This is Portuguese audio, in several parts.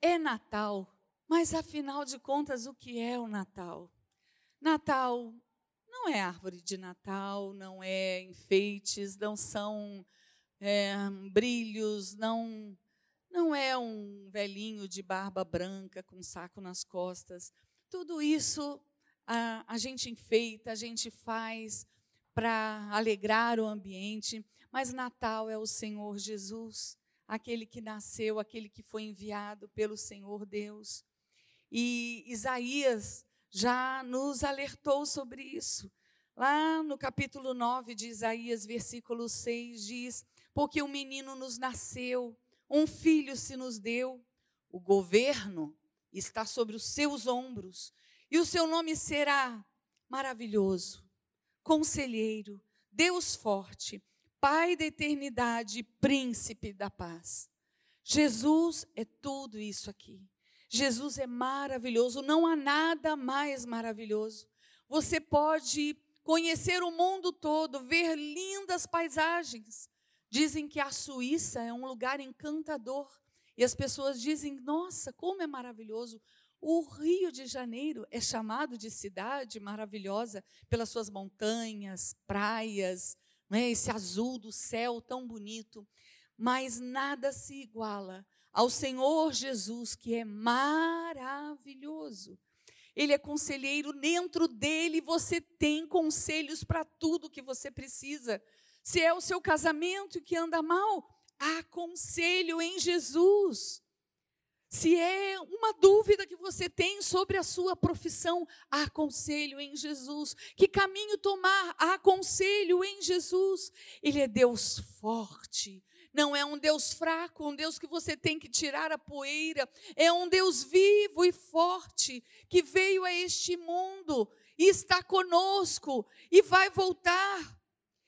é Natal, mas afinal de contas, o que é o Natal? Natal não é árvore de Natal, não é enfeites, não são é, brilhos, não, não é um velhinho de barba branca com um saco nas costas. Tudo isso a, a gente enfeita, a gente faz para alegrar o ambiente, mas Natal é o Senhor Jesus, aquele que nasceu, aquele que foi enviado pelo Senhor Deus. E Isaías já nos alertou sobre isso. Lá no capítulo 9 de Isaías, versículo 6, diz: Porque um menino nos nasceu, um filho se nos deu, o governo está sobre os seus ombros, e o seu nome será maravilhoso, conselheiro, Deus forte, Pai da eternidade, príncipe da paz. Jesus é tudo isso aqui. Jesus é maravilhoso, não há nada mais maravilhoso. Você pode conhecer o mundo todo, ver lindas paisagens. Dizem que a Suíça é um lugar encantador. E as pessoas dizem: nossa, como é maravilhoso. O Rio de Janeiro é chamado de cidade maravilhosa pelas suas montanhas, praias, né, esse azul do céu tão bonito. Mas nada se iguala ao Senhor Jesus, que é maravilhoso. Ele é conselheiro, dentro dele você tem conselhos para tudo que você precisa. Se é o seu casamento que anda mal, há conselho em Jesus. Se é uma dúvida que você tem sobre a sua profissão, há conselho em Jesus. Que caminho tomar? Há conselho em Jesus. Ele é Deus forte. Não é um Deus fraco, um Deus que você tem que tirar a poeira. É um Deus vivo e forte que veio a este mundo e está conosco e vai voltar.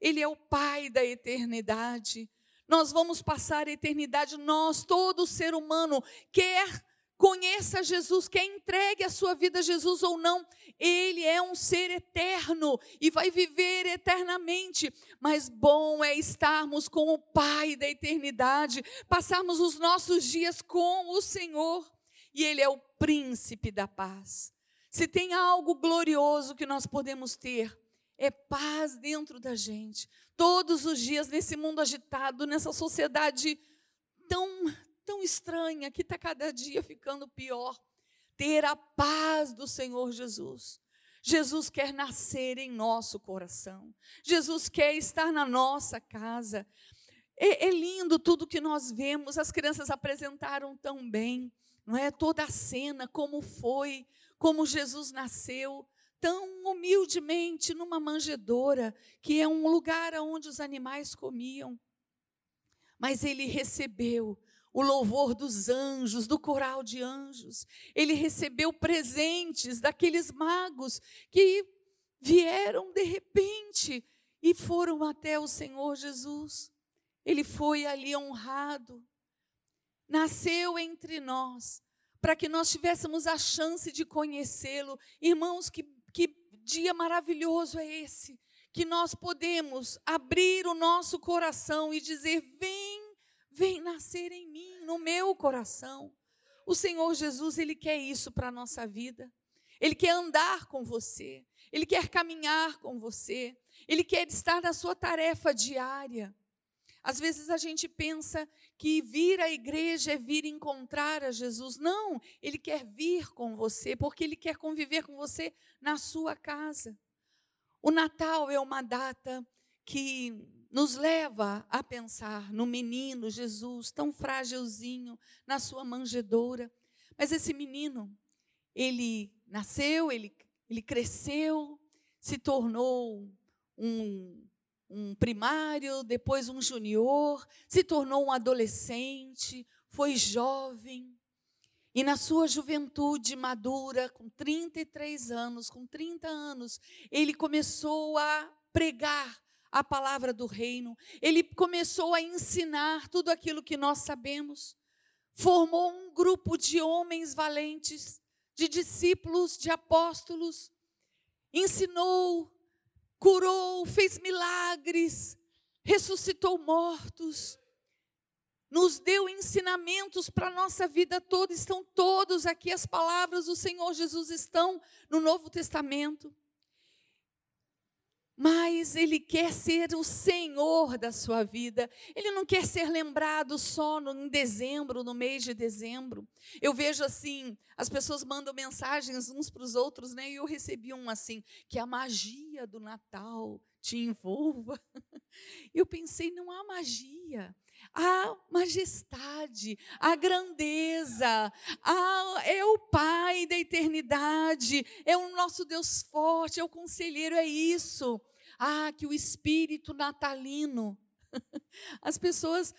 Ele é o Pai da eternidade. Nós vamos passar a eternidade, nós, todo ser humano, quer conheça Jesus, quer entregue a sua vida a Jesus ou não, ele é um ser eterno e vai viver eternamente. Mas bom é estarmos com o Pai da eternidade, passarmos os nossos dias com o Senhor, e Ele é o príncipe da paz. Se tem algo glorioso que nós podemos ter, é paz dentro da gente. Todos os dias, nesse mundo agitado, nessa sociedade tão, tão estranha, que está cada dia ficando pior, ter a paz do Senhor Jesus. Jesus quer nascer em nosso coração. Jesus quer estar na nossa casa. É, é, lindo tudo que nós vemos. As crianças apresentaram tão bem, não é? Toda a cena, como foi, como Jesus nasceu tão humildemente numa manjedoura, que é um lugar onde os animais comiam. Mas ele recebeu o louvor dos anjos, do coral de anjos. Ele recebeu presentes daqueles magos que vieram de repente e foram até o Senhor Jesus. Ele foi ali honrado, nasceu entre nós, para que nós tivéssemos a chance de conhecê-lo. Irmãos, que que dia maravilhoso é esse, que nós podemos abrir o nosso coração e dizer: Vem, vem nascer em mim, no meu coração. O Senhor Jesus, Ele quer isso para a nossa vida. Ele quer andar com você, Ele quer caminhar com você, Ele quer estar na sua tarefa diária. Às vezes a gente pensa que vir à igreja é vir encontrar a Jesus. Não, ele quer vir com você, porque ele quer conviver com você na sua casa. O Natal é uma data que nos leva a pensar no menino Jesus, tão frágilzinho, na sua manjedoura. Mas esse menino, ele nasceu, ele, ele cresceu, se tornou um um primário, depois um junior, se tornou um adolescente, foi jovem. E na sua juventude madura, com 33 anos, com 30 anos, ele começou a pregar a palavra do reino, ele começou a ensinar tudo aquilo que nós sabemos. Formou um grupo de homens valentes, de discípulos, de apóstolos, ensinou, curou, fez milagres, ressuscitou mortos. nos deu ensinamentos para a nossa vida toda, estão todos aqui, as palavras do Senhor Jesus estão no Novo Testamento. Mas Ele quer ser o Senhor da sua vida. Ele não quer ser lembrado só no, em dezembro, no mês de dezembro. Eu vejo assim, as pessoas mandam mensagens uns para os outros, né? E eu recebi um assim, que a magia do Natal te envolva. Eu pensei, não há magia a majestade, a grandeza, a, é o Pai da eternidade, é o nosso Deus forte, é o conselheiro, é isso. Ah, que o espírito natalino. As pessoas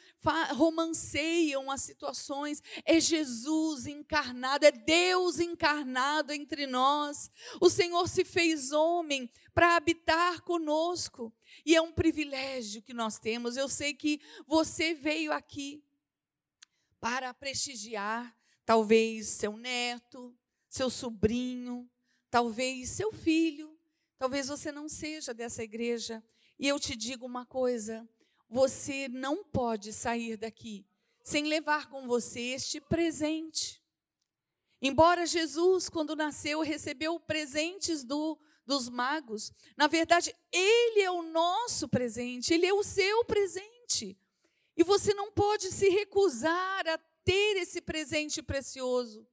romanceiam as situações. É Jesus encarnado, é Deus encarnado entre nós. O Senhor se fez homem para habitar conosco. E é um privilégio que nós temos. Eu sei que você veio aqui para prestigiar, talvez seu neto, seu sobrinho, talvez seu filho. Talvez você não seja dessa igreja. E eu te digo uma coisa: você não pode sair daqui sem levar com você este presente. Embora Jesus, quando nasceu, recebeu presentes do dos magos. Na verdade, ele é o nosso presente, ele é o seu presente. E você não pode se recusar a ter esse presente precioso.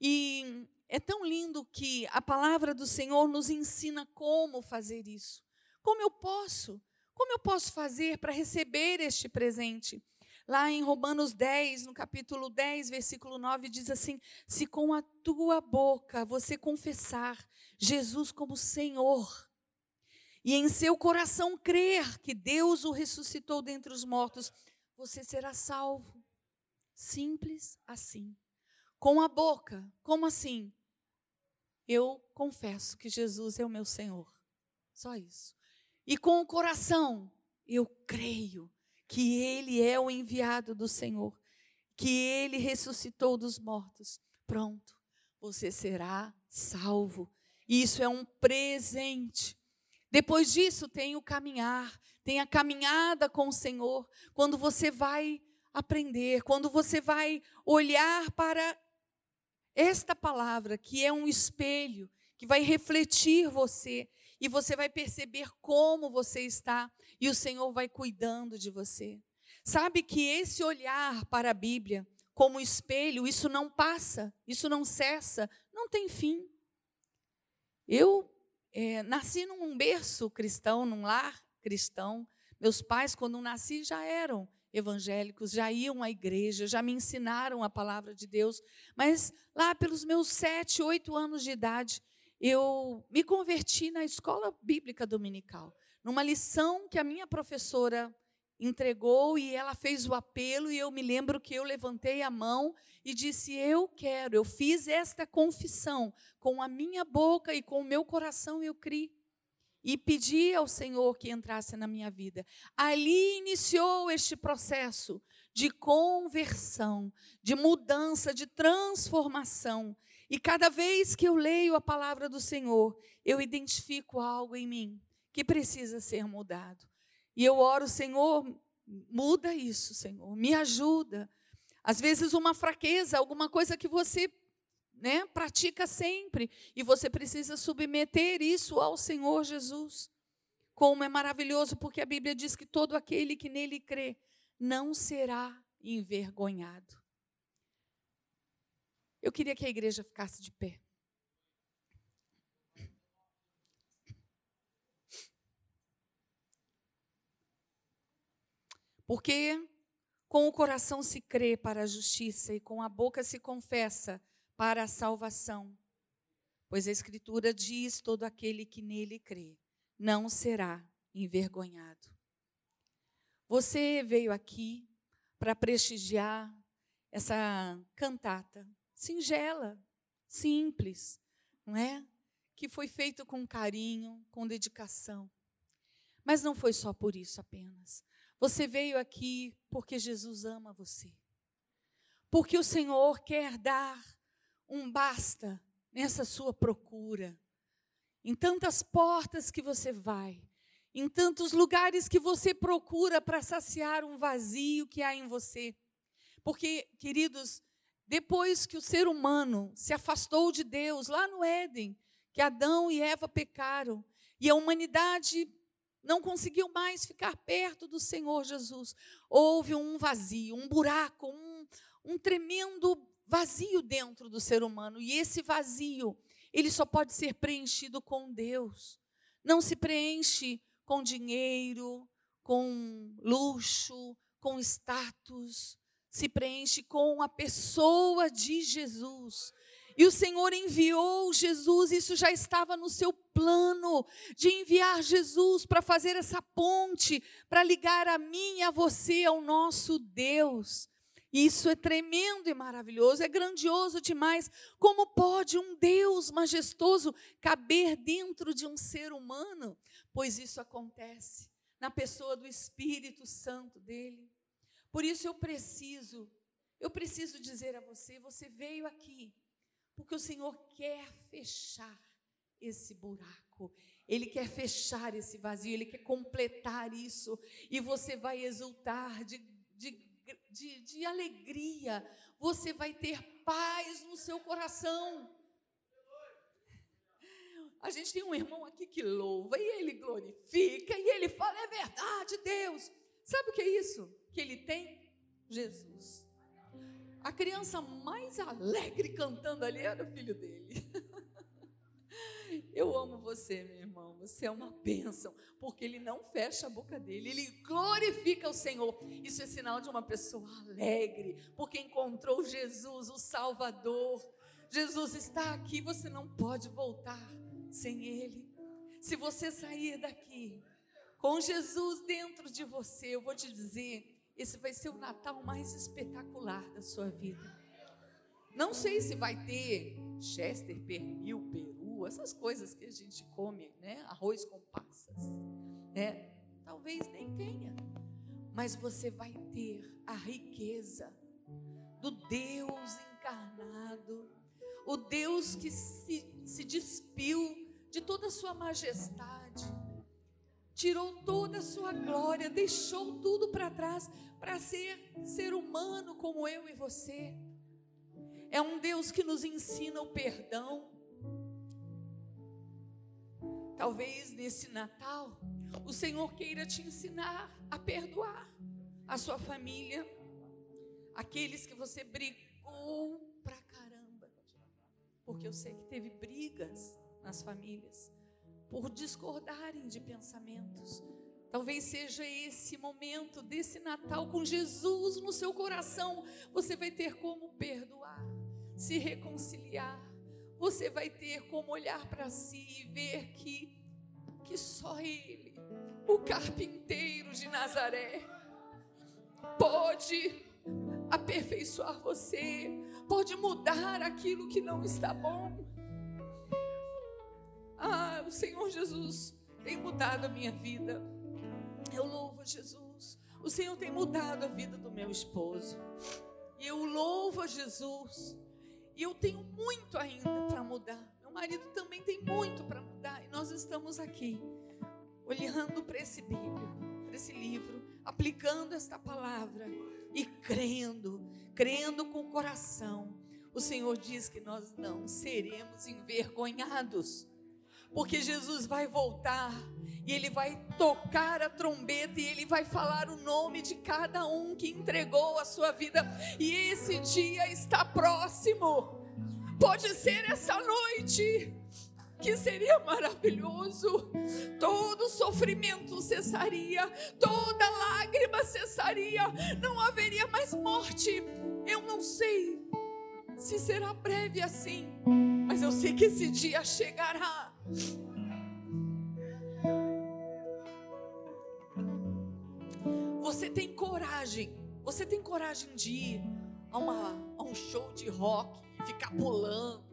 E é tão lindo que a palavra do Senhor nos ensina como fazer isso. Como eu posso? Como eu posso fazer para receber este presente? Lá em Romanos 10, no capítulo 10, versículo 9, diz assim: Se com a tua boca você confessar Jesus como Senhor, e em seu coração crer que Deus o ressuscitou dentre os mortos, você será salvo. Simples assim. Com a boca, como assim? Eu confesso que Jesus é o meu Senhor. Só isso. E com o coração, eu creio que ele é o enviado do Senhor, que ele ressuscitou dos mortos. Pronto, você será salvo. Isso é um presente. Depois disso, tem o caminhar, tem a caminhada com o Senhor, quando você vai aprender, quando você vai olhar para esta palavra, que é um espelho, que vai refletir você, e você vai perceber como você está e o Senhor vai cuidando de você. Sabe que esse olhar para a Bíblia como espelho, isso não passa, isso não cessa, não tem fim. Eu é, nasci num berço cristão, num lar cristão. Meus pais, quando nasci, já eram evangélicos, já iam à igreja, já me ensinaram a palavra de Deus. Mas lá pelos meus sete, oito anos de idade, eu me converti na escola bíblica dominical, numa lição que a minha professora entregou e ela fez o apelo e eu me lembro que eu levantei a mão e disse: "Eu quero". Eu fiz esta confissão com a minha boca e com o meu coração eu criei e pedi ao Senhor que entrasse na minha vida. Ali iniciou este processo de conversão, de mudança, de transformação. E cada vez que eu leio a palavra do Senhor, eu identifico algo em mim que precisa ser mudado. E eu oro, Senhor, muda isso, Senhor, me ajuda. Às vezes uma fraqueza, alguma coisa que você né, pratica sempre, e você precisa submeter isso ao Senhor Jesus. Como é maravilhoso, porque a Bíblia diz que todo aquele que nele crê não será envergonhado. Eu queria que a igreja ficasse de pé. Porque com o coração se crê para a justiça e com a boca se confessa para a salvação. Pois a Escritura diz: todo aquele que nele crê não será envergonhado. Você veio aqui para prestigiar essa cantata singela, simples, não é? Que foi feito com carinho, com dedicação. Mas não foi só por isso apenas. Você veio aqui porque Jesus ama você. Porque o Senhor quer dar um basta nessa sua procura. Em tantas portas que você vai, em tantos lugares que você procura para saciar um vazio que há em você. Porque, queridos, depois que o ser humano se afastou de Deus, lá no Éden, que Adão e Eva pecaram, e a humanidade não conseguiu mais ficar perto do Senhor Jesus, houve um vazio, um buraco, um, um tremendo vazio dentro do ser humano. E esse vazio, ele só pode ser preenchido com Deus. Não se preenche com dinheiro, com luxo, com status, se preenche com a pessoa de Jesus. E o Senhor enviou Jesus, isso já estava no seu plano de enviar Jesus para fazer essa ponte, para ligar a mim e a você ao nosso Deus. Isso é tremendo e maravilhoso, é grandioso demais. Como pode um Deus majestoso caber dentro de um ser humano? Pois isso acontece na pessoa do Espírito Santo dele. Por isso eu preciso, eu preciso dizer a você, você veio aqui porque o Senhor quer fechar esse buraco. Ele quer fechar esse vazio, ele quer completar isso, e você vai exultar de, de, de, de alegria, você vai ter paz no seu coração. A gente tem um irmão aqui que louva e ele glorifica e ele fala: é verdade, Deus. Sabe o que é isso que ele tem? Jesus. A criança mais alegre cantando ali era o filho dele. Eu amo você, meu irmão. Você é uma bênção, porque ele não fecha a boca dele, ele glorifica o Senhor. Isso é sinal de uma pessoa alegre, porque encontrou Jesus, o Salvador. Jesus está aqui, você não pode voltar sem Ele. Se você sair daqui com Jesus dentro de você, eu vou te dizer, esse vai ser o Natal mais espetacular da sua vida. Não sei se vai ter Chester, pernil, peru, essas coisas que a gente come, né? Arroz com passas, né? Talvez nem tenha, mas você vai ter a riqueza do Deus encarnado, o Deus que se, se despiu de toda a sua majestade, tirou toda a sua glória, deixou tudo para trás para ser ser humano como eu e você. É um Deus que nos ensina o perdão. Talvez nesse Natal o Senhor queira te ensinar a perdoar a sua família, aqueles que você brigou pra caramba. Porque eu sei que teve brigas nas famílias por discordarem de pensamentos. Talvez seja esse momento desse Natal com Jesus no seu coração. Você vai ter como perdoar, se reconciliar. Você vai ter como olhar para si e ver que que só ele, o carpinteiro de Nazaré, pode aperfeiçoar você, pode mudar aquilo que não está bom. Ah, o Senhor Jesus tem mudado a minha vida. Eu louvo Jesus. O Senhor tem mudado a vida do meu esposo. E eu louvo a Jesus. E eu tenho muito ainda para mudar. Meu marido também tem muito para mudar. E nós estamos aqui, olhando para esse Bíblia, para esse livro, aplicando esta palavra e crendo, crendo com o coração. O Senhor diz que nós não seremos envergonhados porque Jesus vai voltar e ele vai tocar a trombeta e ele vai falar o nome de cada um que entregou a sua vida, e esse dia está próximo. Pode ser essa noite que seria maravilhoso. Todo sofrimento cessaria, toda lágrima cessaria, não haveria mais morte. Eu não sei se será breve assim, mas eu sei que esse dia chegará. Você tem coragem, você tem coragem de ir a, uma, a um show de rock, ficar pulando,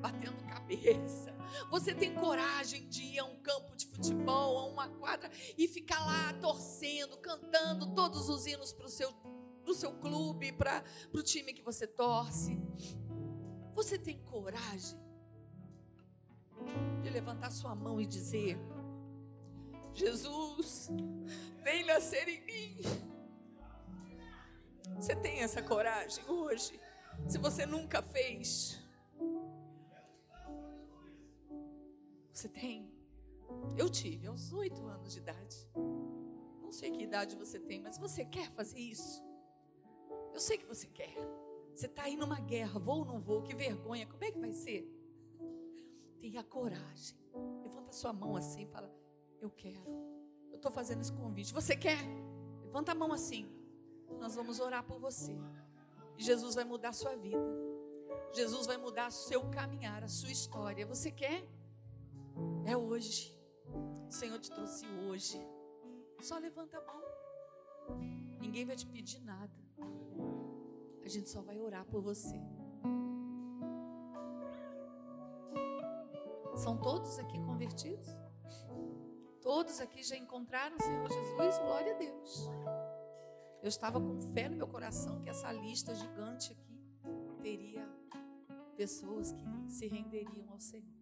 batendo cabeça. Você tem coragem de ir a um campo de futebol, a uma quadra e ficar lá torcendo, cantando todos os hinos para o seu, pro seu clube, para o time que você torce. Você tem coragem levantar sua mão e dizer: Jesus, vem nascer em mim. Você tem essa coragem hoje? Se você nunca fez, você tem? Eu tive aos oito anos de idade. Não sei que idade você tem, mas você quer fazer isso? Eu sei que você quer. Você está aí numa guerra, vou ou não vou? Que vergonha, como é que vai ser? Tenha coragem. Levanta sua mão assim e fala: Eu quero. Eu estou fazendo esse convite. Você quer? Levanta a mão assim. Nós vamos orar por você. E Jesus vai mudar a sua vida. Jesus vai mudar o seu caminhar, a sua história. Você quer? É hoje. O Senhor te trouxe hoje. Só levanta a mão. Ninguém vai te pedir nada. A gente só vai orar por você. São todos aqui convertidos? Todos aqui já encontraram o Senhor Jesus? Glória a Deus. Eu estava com fé no meu coração que essa lista gigante aqui teria pessoas que se renderiam ao Senhor.